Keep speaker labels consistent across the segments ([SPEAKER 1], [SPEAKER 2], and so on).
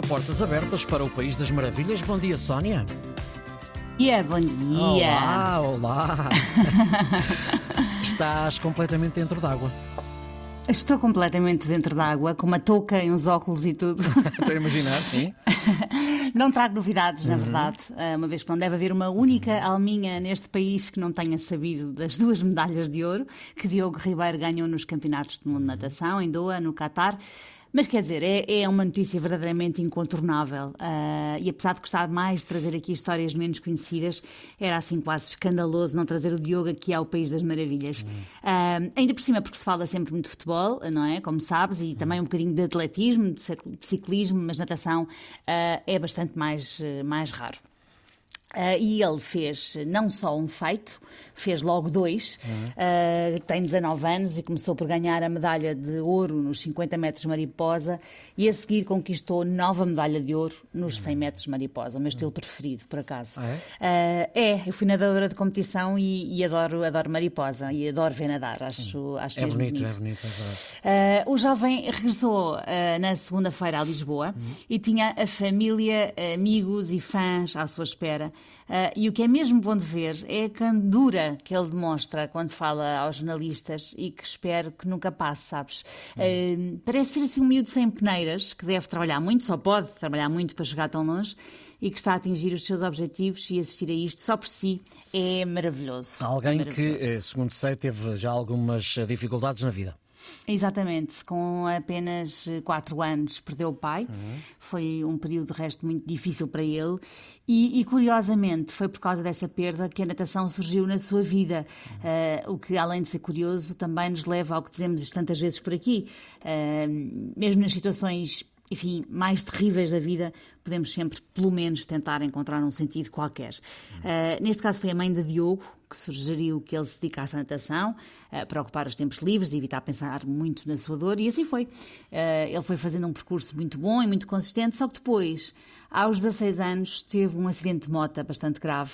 [SPEAKER 1] de portas abertas para o País das Maravilhas. Bom dia, Sónia.
[SPEAKER 2] Yeah, bom dia.
[SPEAKER 1] Olá, olá. Estás completamente dentro d'água.
[SPEAKER 2] Estou completamente dentro d'água, com uma touca e uns óculos e tudo.
[SPEAKER 1] Estou a imaginar, sim.
[SPEAKER 2] Não trago novidades,
[SPEAKER 1] Uhum.
[SPEAKER 2] na verdade, eh, uma vez que não deve haver uma única alminha neste país que não tenha sabido das duas medalhas de ouro que Diogo Ribeiro ganhou nos Campeonatos do Mundo de Natação, em Doha, no Catar. Mas quer dizer, é, é uma notícia verdadeiramente incontornável. Ah, e apesar de gostar mais de trazer aqui histórias menos conhecidas, era assim quase escandaloso não trazer o Diogo aqui ao País das Maravilhas. Ah, ainda por cima, porque se fala sempre muito de futebol, não é? Como sabes, e também um bocadinho de atletismo, de cic- de ciclismo, mas natação ah, é bastante mais, mais raro. Ah, e ele fez não só um feito, fez logo dois. Ah, tem 19 anos e começou por ganhar a medalha de ouro nos 50 metros mariposa e a seguir conquistou nova medalha de ouro nos 100 metros mariposa, o meu estilo preferido, por acaso.
[SPEAKER 1] Ah,
[SPEAKER 2] Ah, é, eu fui nadadora de competição e, e adoro, adoro mariposa e adoro ver nadar, acho, acho
[SPEAKER 1] É
[SPEAKER 2] mesmo
[SPEAKER 1] bonito,
[SPEAKER 2] bonito.
[SPEAKER 1] é bonito, é verdade.
[SPEAKER 2] Uh, o jovem regressou uh, na segunda-feira a Lisboa e tinha a família, amigos e fãs à sua espera. Uh, e o que é mesmo bom de ver é a candura que ele demonstra quando fala aos jornalistas e que espero que nunca passe, sabes? Uh, parece ser assim um miúdo sem peneiras, que deve trabalhar muito, só pode trabalhar muito para chegar tão longe e que está a atingir os seus objetivos e assistir a isto só por si é maravilhoso.
[SPEAKER 1] Alguém que,
[SPEAKER 2] Maravilhoso.
[SPEAKER 1] eh, segundo sei, teve já algumas dificuldades na vida.
[SPEAKER 2] Exatamente, com apenas 4 anos perdeu o pai, foi um período de resto muito difícil para ele. E, e, curiosamente foi por causa dessa perda que a natação surgiu na sua vida, Eh, o que além de ser curioso também nos leva ao que dizemos tantas vezes por aqui, Eh, mesmo nas situações enfim, mais terríveis da vida, podemos sempre, pelo menos, tentar encontrar um sentido qualquer. Uh, neste caso foi a mãe de Diogo que sugeriu que ele se dedicasse à natação uh, para ocupar os tempos livres e evitar pensar muito na sua dor, e assim foi. Uh, ele foi fazendo um percurso muito bom e muito consistente, só que depois, aos 16 anos, teve um acidente de moto bastante grave.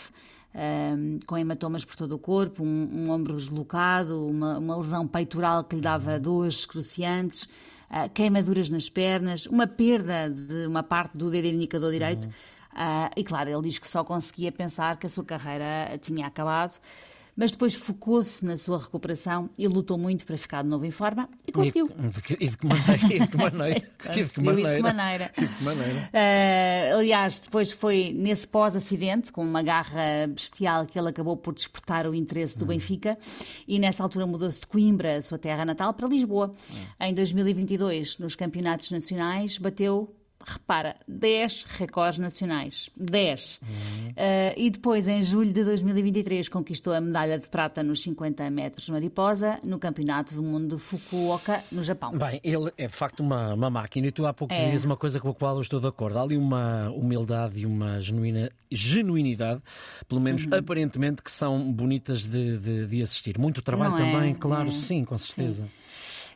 [SPEAKER 2] um, com hematomas por todo o corpo, um, um ombro deslocado, uma, uma lesão peitoral que lhe dava dores excruciantes, ah, queimaduras nas pernas, uma perda de uma parte do dedo indicador direito. Ah, e claro, ele diz que só conseguia pensar que a sua carreira tinha acabado. Mas depois focou-se na sua recuperação e lutou muito para ficar de novo em forma e conseguiu.
[SPEAKER 1] E de que, maneira? E de que maneira? E de que
[SPEAKER 2] Conseguiu, e de que maneira.
[SPEAKER 1] E de que maneira?
[SPEAKER 2] Ah, aliás, depois foi nesse pós-acidente, com uma garra bestial, que ele acabou por despertar o interesse do Benfica e nessa altura mudou-se de Coimbra, a sua terra natal, para Lisboa. Em 2022, nos campeonatos nacionais, bateu. Repara, 10 recordes nacionais. 10. Ah, e depois, em julho de 2023, conquistou a medalha de prata nos 50 metros mariposa no Campeonato do Mundo de Fukuoka, no Japão.
[SPEAKER 1] Bem, ele é de facto uma, uma máquina e tu há pouco
[SPEAKER 2] É.
[SPEAKER 1] dizias uma coisa com a qual eu estou de acordo. Há ali uma humildade e uma genuína, genuinidade, pelo menos
[SPEAKER 2] Uhum.
[SPEAKER 1] aparentemente, que são bonitas de, de- de assistir. Muito trabalho
[SPEAKER 2] Não é?
[SPEAKER 1] também, claro,
[SPEAKER 2] É.
[SPEAKER 1] sim, com certeza.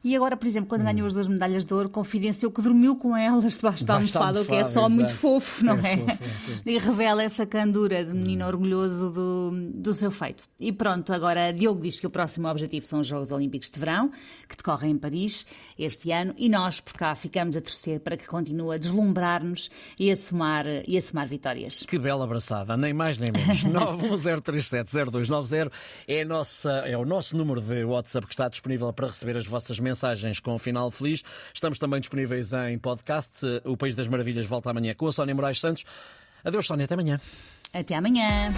[SPEAKER 2] E agora, por exemplo, quando ganhou as duas medalhas de ouro, confidenciou que dormiu com elas debaixo da almofada, o que é só muito
[SPEAKER 1] exato.
[SPEAKER 2] fofo, não
[SPEAKER 1] É
[SPEAKER 2] é?
[SPEAKER 1] fofo, é fofo.
[SPEAKER 2] E revela essa candura de menino orgulhoso do, do seu feito. E pronto, agora Diogo diz que o próximo objetivo são os Jogos Olímpicos de Verão, que decorrem em Paris este ano, e nós por cá ficamos a torcer para que continue a deslumbrar-nos e a somar, e a somar vitórias.
[SPEAKER 1] Que bela abraçada, nem mais nem menos. 910370290 é, nossa, é o nosso número de WhatsApp que está disponível para receber as vossas mensagens com final feliz. Estamos também disponíveis em podcast. O País das Maravilhas volta amanhã com a Sónia Moraes Santos. Adeus, Sónia, até amanhã.
[SPEAKER 2] Até amanhã!